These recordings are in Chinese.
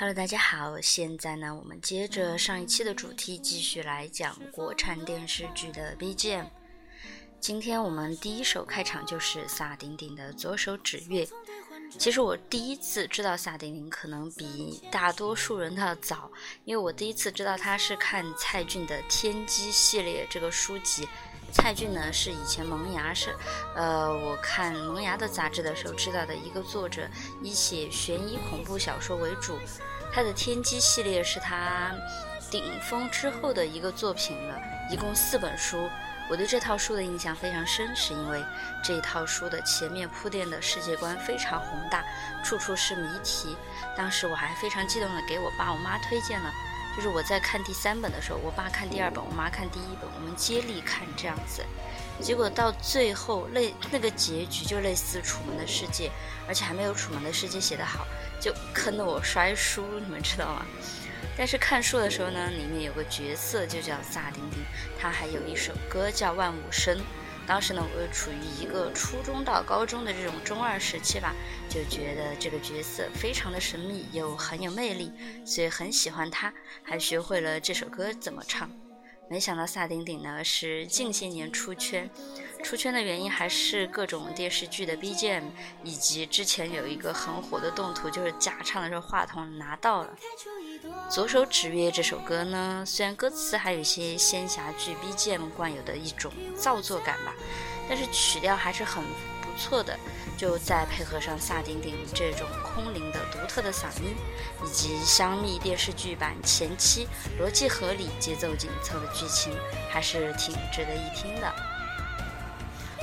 Hello，大家好，现在呢，我们接着上一期的主题继续来讲国产电视剧的 BGM。今天我们第一首开场就是萨顶顶的《左手指月》。其实我第一次知道萨顶顶，可能比大多数人要早，因为我第一次知道他是看蔡骏的《天机》系列这个书籍。蔡骏呢是以前《萌芽》是，呃，我看《萌芽》的杂志的时候知道的一个作者，以写悬疑恐怖小说为主。他的《天机》系列是他顶峰之后的一个作品了，一共四本书。我对这套书的印象非常深，是因为这一套书的前面铺垫的世界观非常宏大，处处是谜题。当时我还非常激动地给我爸、我妈推荐了。就是我在看第三本的时候，我爸看第二本，我妈看第一本，我们接力看这样子，结果到最后那那个结局就类似《楚门的世界》，而且还没有《楚门的世界》写得好，就坑得我摔书，你们知道吗？但是看书的时候呢，里面有个角色就叫萨丁丁，他还有一首歌叫《万物生》。当时呢，我又处于一个初中到高中的这种中二时期吧，就觉得这个角色非常的神秘又很有魅力，所以很喜欢他，还学会了这首歌怎么唱。没想到萨顶顶呢是近些年出圈，出圈的原因还是各种电视剧的 BGM，以及之前有一个很火的动图，就是假唱的时候话筒拿到了。《左手指月》这首歌呢，虽然歌词还有一些仙侠剧 BGM 惯有的一种造作感吧，但是曲调还是很不错的。就再配合上萨顶顶这种空灵的独特的嗓音，以及香蜜电视剧版前期逻辑合理、节奏紧凑的剧情，还是挺值得一听的。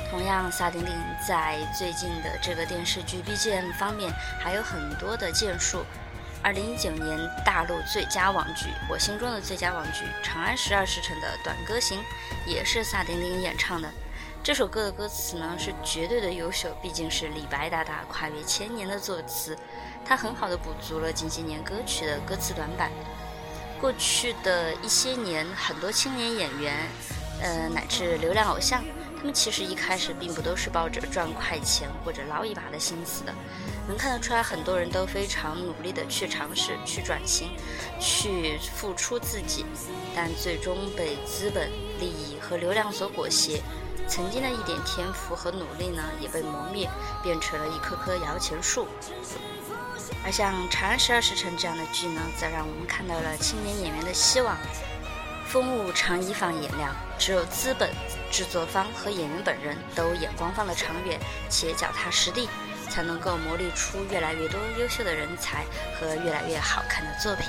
同样，萨顶顶在最近的这个电视剧 BGM 方面还有很多的建树。二零一九年大陆最佳网剧，我心中的最佳网剧《长安十二时辰》的短歌行，也是萨顶顶演唱的。这首歌的歌词呢，是绝对的优秀，毕竟是李白大大跨越千年的作词，它很好的补足了近些年歌曲的歌词短板。过去的一些年，很多青年演员，呃，乃至流量偶像。他们其实一开始并不都是抱着赚快钱或者捞一把的心思的，能看得出来，很多人都非常努力的去尝试、去转型、去付出自己，但最终被资本、利益和流量所裹挟，曾经的一点天赋和努力呢，也被磨灭，变成了一棵棵摇钱树。而像《长安十二时辰》这样的剧呢，再让我们看到了青年演员的希望。风物长宜放眼量，只有资本。制作方和演员本人都眼光放得长远，且脚踏实地，才能够磨砺出越来越多优秀的人才和越来越好看的作品。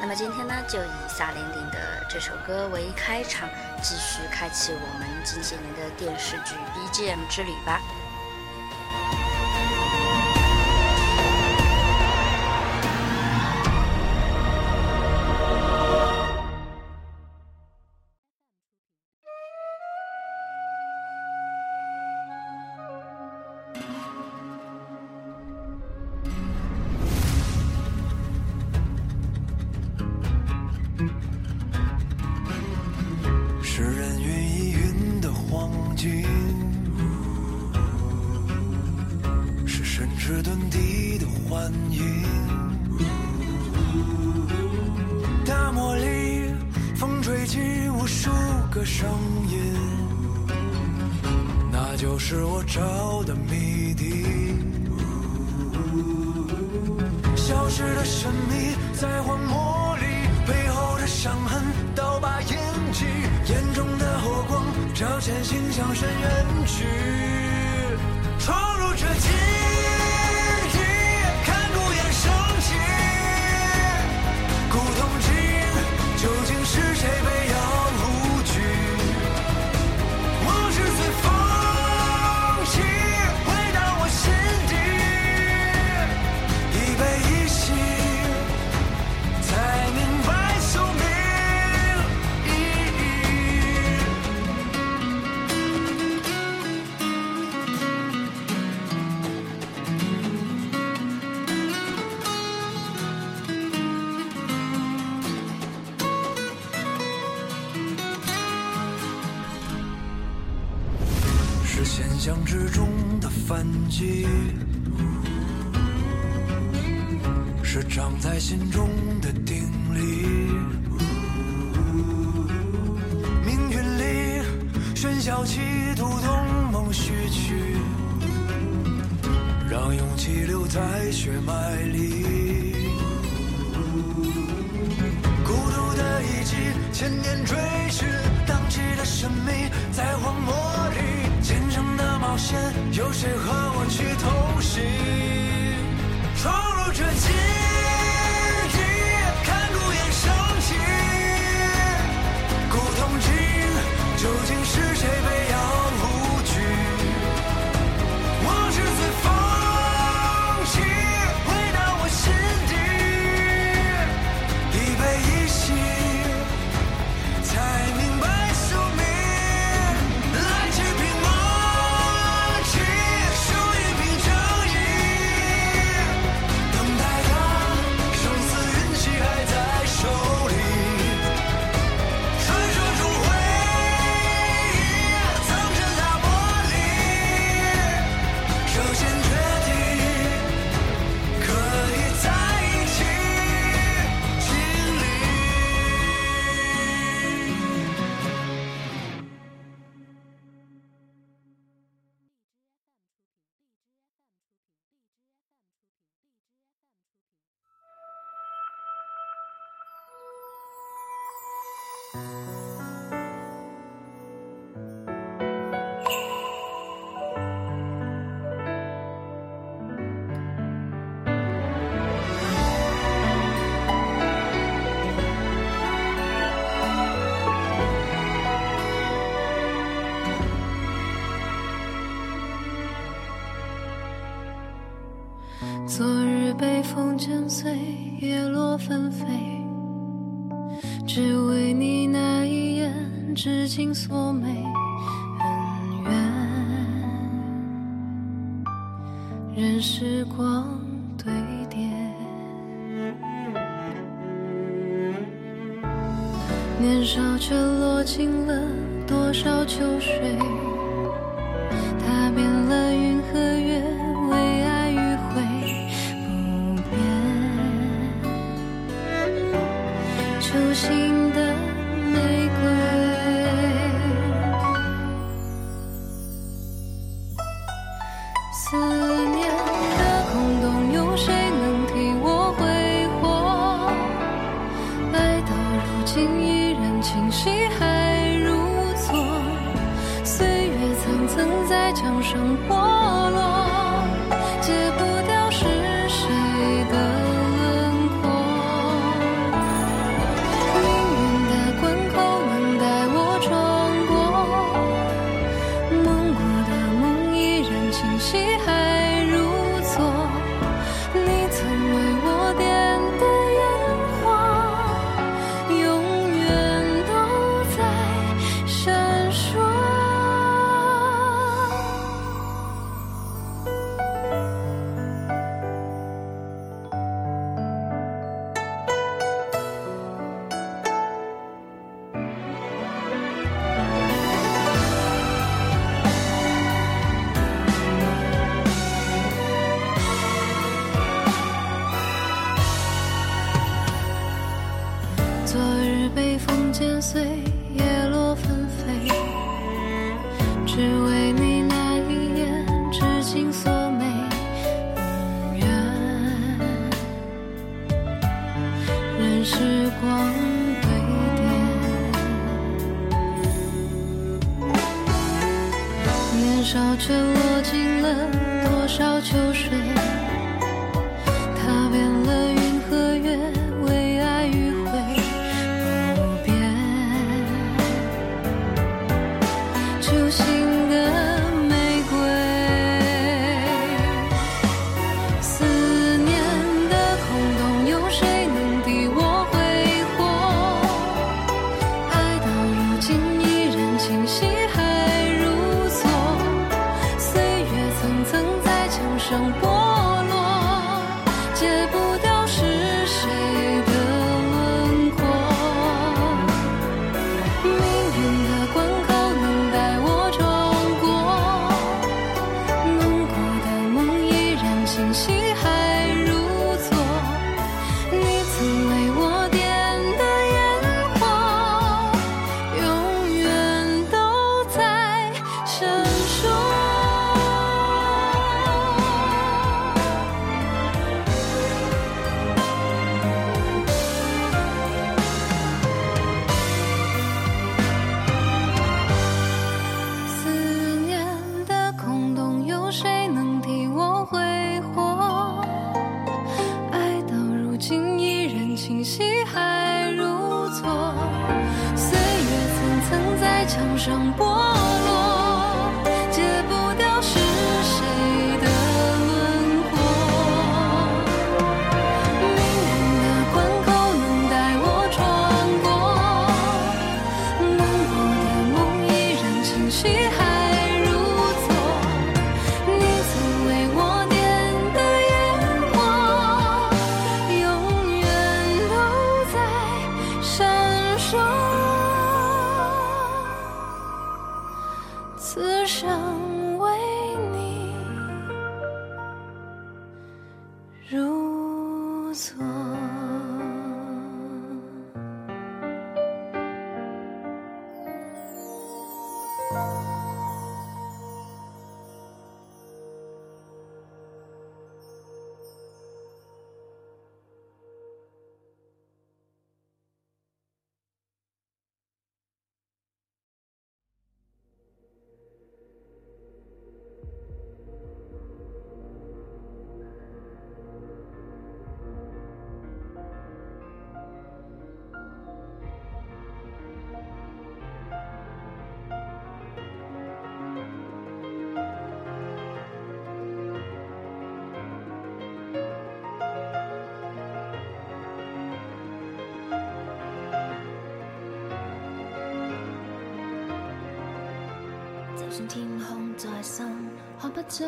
那么今天呢，就以萨顶顶的这首歌为开场，继续开启我们近些年的电视剧 BGM 之旅吧。就是我找的谜底，消失的神秘在荒漠里，背后的伤痕刀疤印记，眼中的火光照前行，向深渊去，闯入这禁记，是长在心中的定力，命运里喧嚣起，独东梦序曲，让勇气留在血脉里。孤独的遗迹，千年追寻，荡气的生命，在荒漠里。冒险，有谁和我去同行？闯入这禁地，看孤雁升起，古铜镜，究竟是谁被？霜渐碎，叶落纷飞，只为你那一眼，至今锁眉恩怨，任时光堆叠，年少却落尽了多少秋水。让。心看不出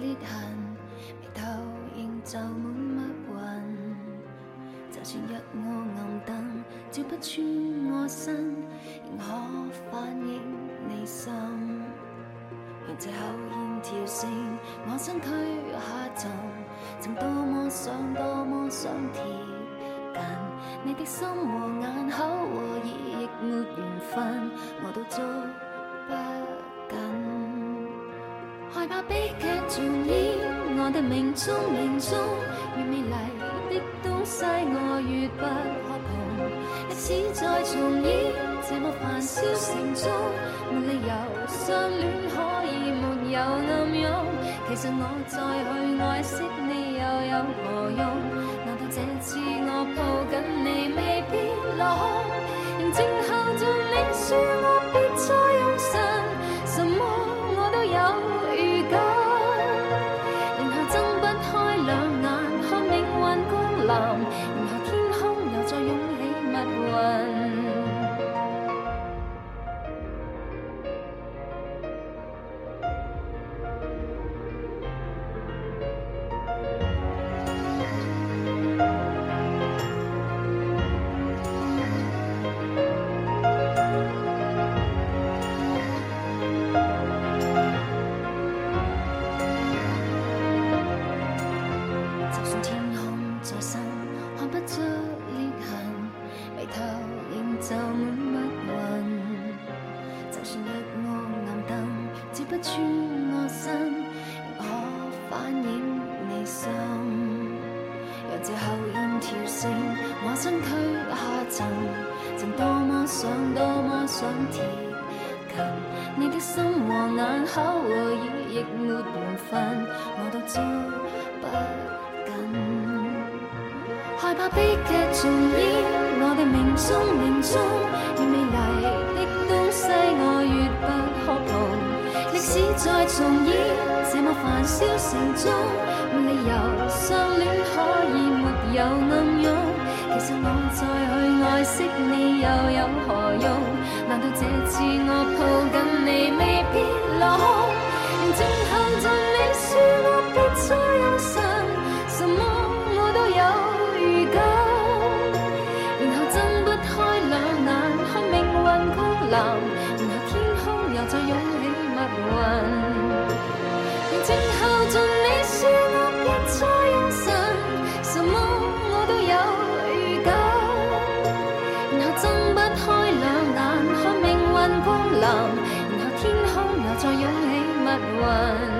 裂痕，眉头仍皱满密云。就算一窝暗灯照不穿我身，仍可反映你心。让这口烟跳进我身躯下沉，曾多么想，多么想贴近，你的心和眼口和耳亦没缘分，我都捉不紧。害怕悲剧重演，我的命中命中越美丽的东西我越不可碰。一次再重演，这么繁嚣城中，没理由相恋可以没有暗涌。其实我再去爱惜你又有何用？难道这次我抱紧你未必落空？静候着你说。看不出裂痕，眉头仍皱满密云。就算一锅暗灯照不穿我身，仍可反映你心。若这口烟跳升，我身躯下沉，曾多么想，多么想贴近你的心和眼口，和耳，亦没缘份，我都做不。害怕悲剧重演，我的命中命中越美丽的东西我越不可碰。历史再重演，这么繁嚣城中，没理由相恋可以没有暗涌。其实我再去爱惜你又有何用？难道这次我抱紧你未必落空？静候在你说。又再涌起密云，静候尽你说我变再有神，什么我都有预感，然后睁不开两眼看命运降临，然后天空又再涌起密云。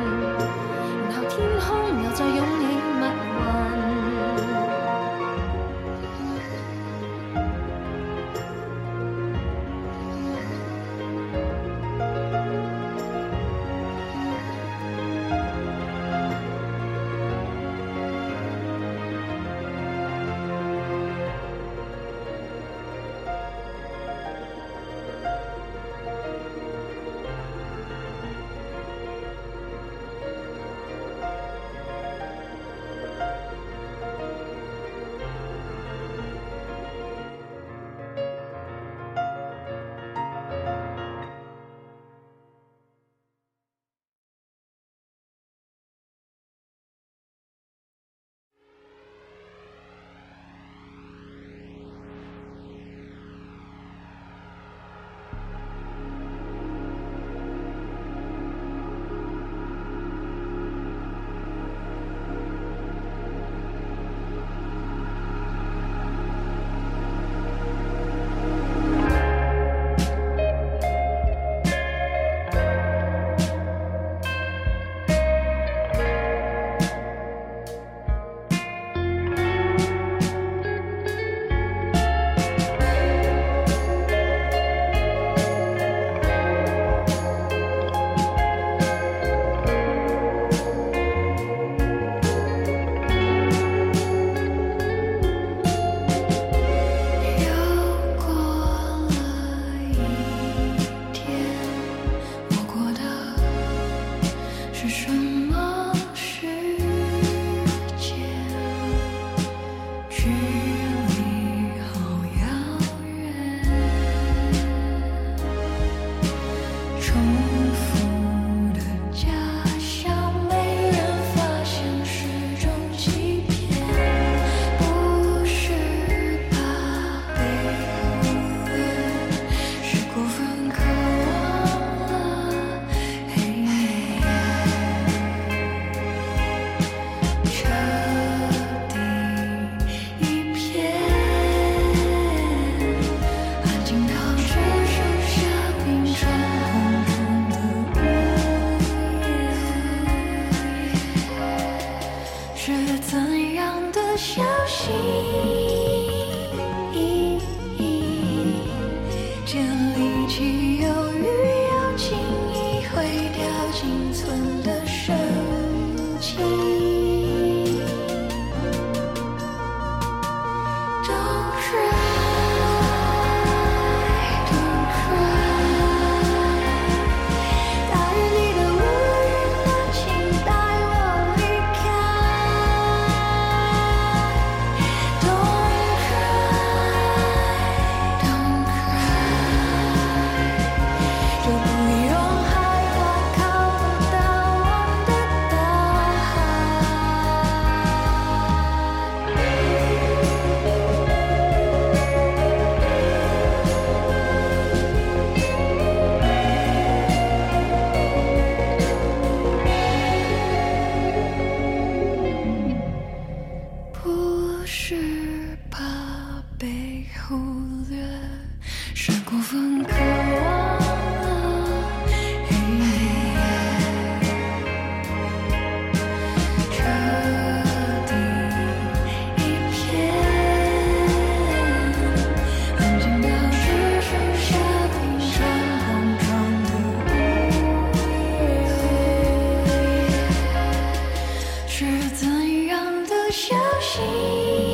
ti.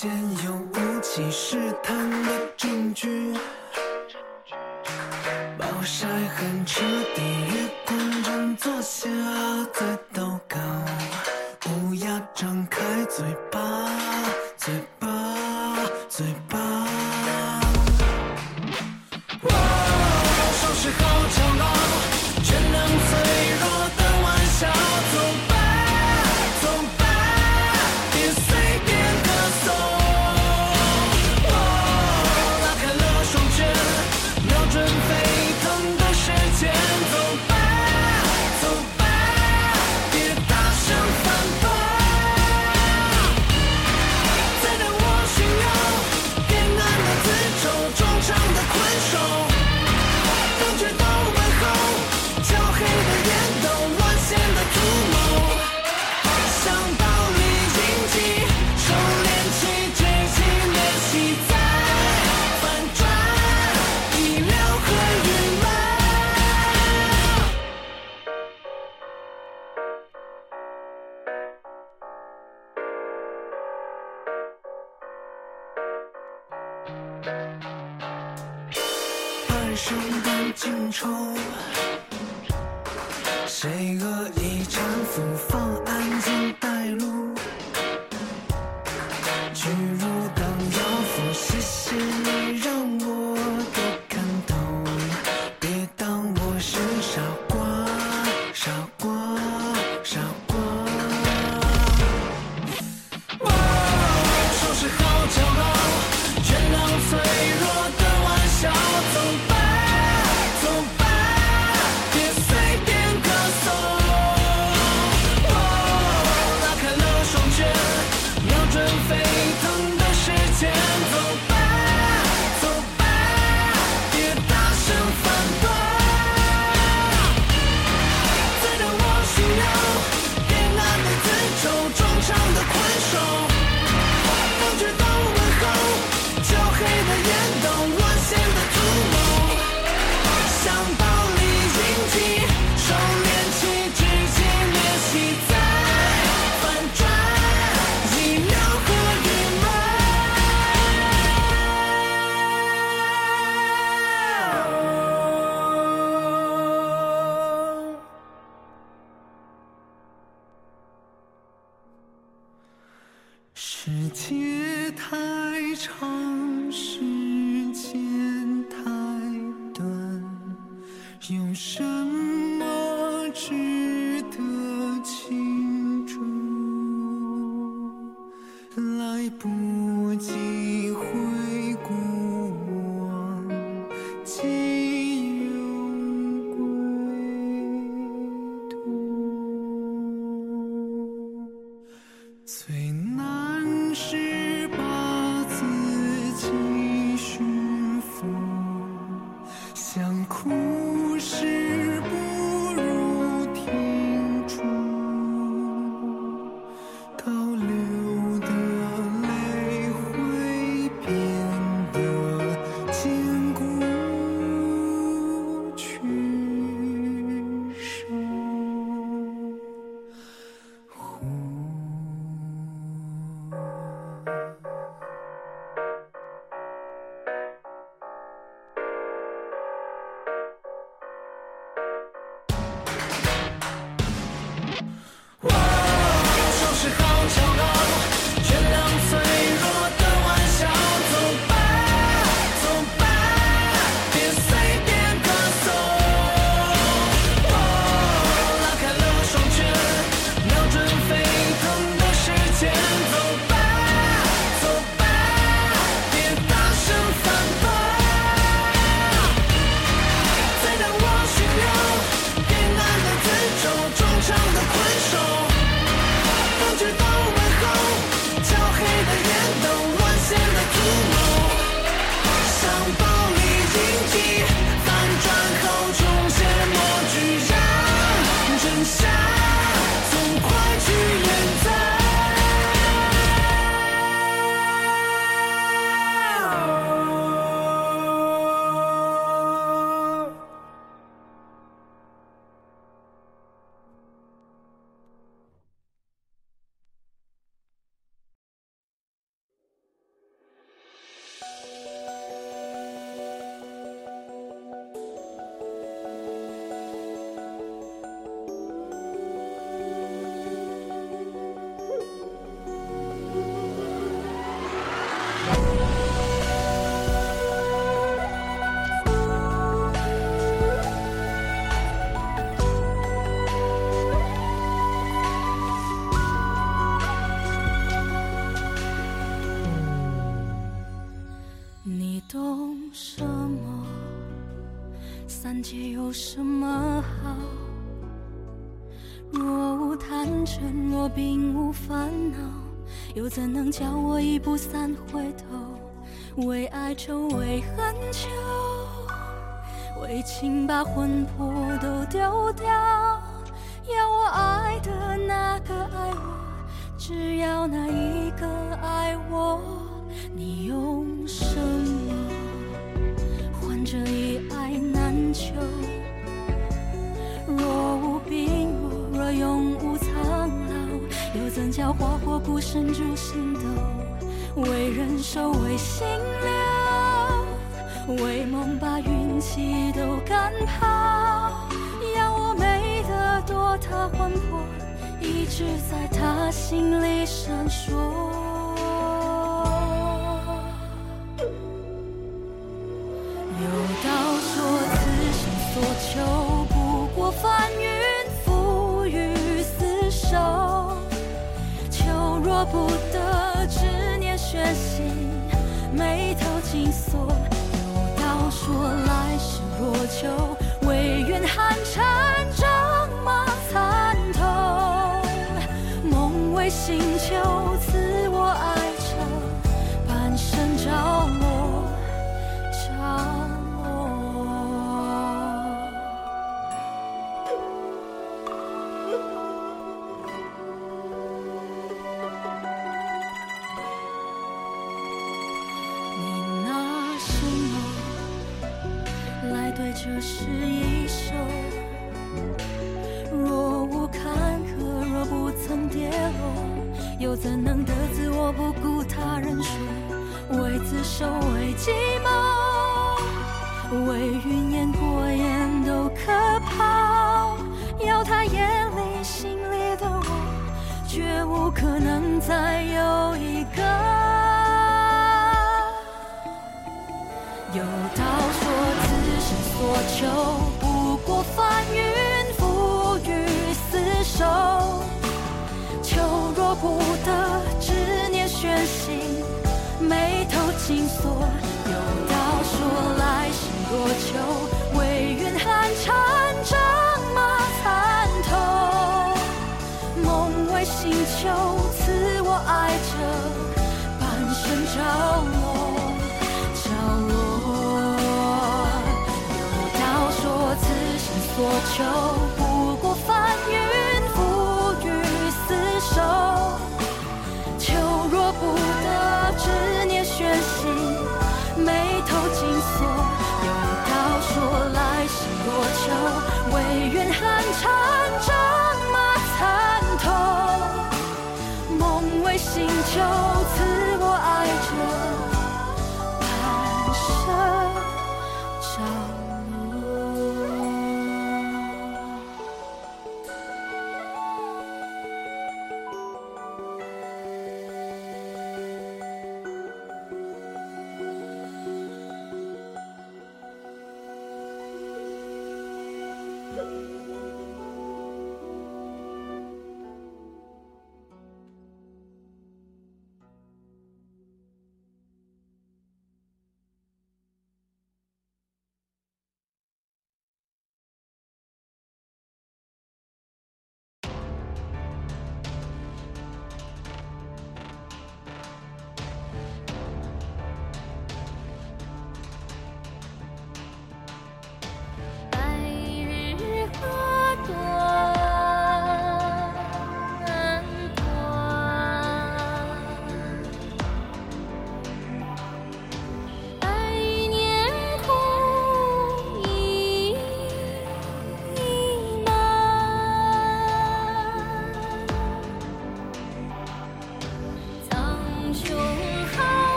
间有雾气，试探的证据，暴晒很彻底，月光正坐下在祷告，乌鸦张开嘴巴。生中尽愁，谁恶意搀扶，放安箭带路。三界有什么好？若无贪嗔，若并无烦恼，又怎能叫我一步三回头？为爱愁，为恨求，为情把魂魄都丢掉。要我爱的那个爱我，只要那一个爱我，你用什么换这一？秋。若无病弱，若永无苍老，又怎叫花火孤身逐星斗？为人守，为心留，为梦把运气都赶跑。要我美得多，他魂魄一直在他心里闪烁。不得执念悬心，眉头紧锁。有道说来世若求，唯愿寒蝉仗马参透，梦为星球。为寂寞，为云烟过眼都可怕。要他眼里心里的我，绝无可能再有一个。有道说，此生所求。求。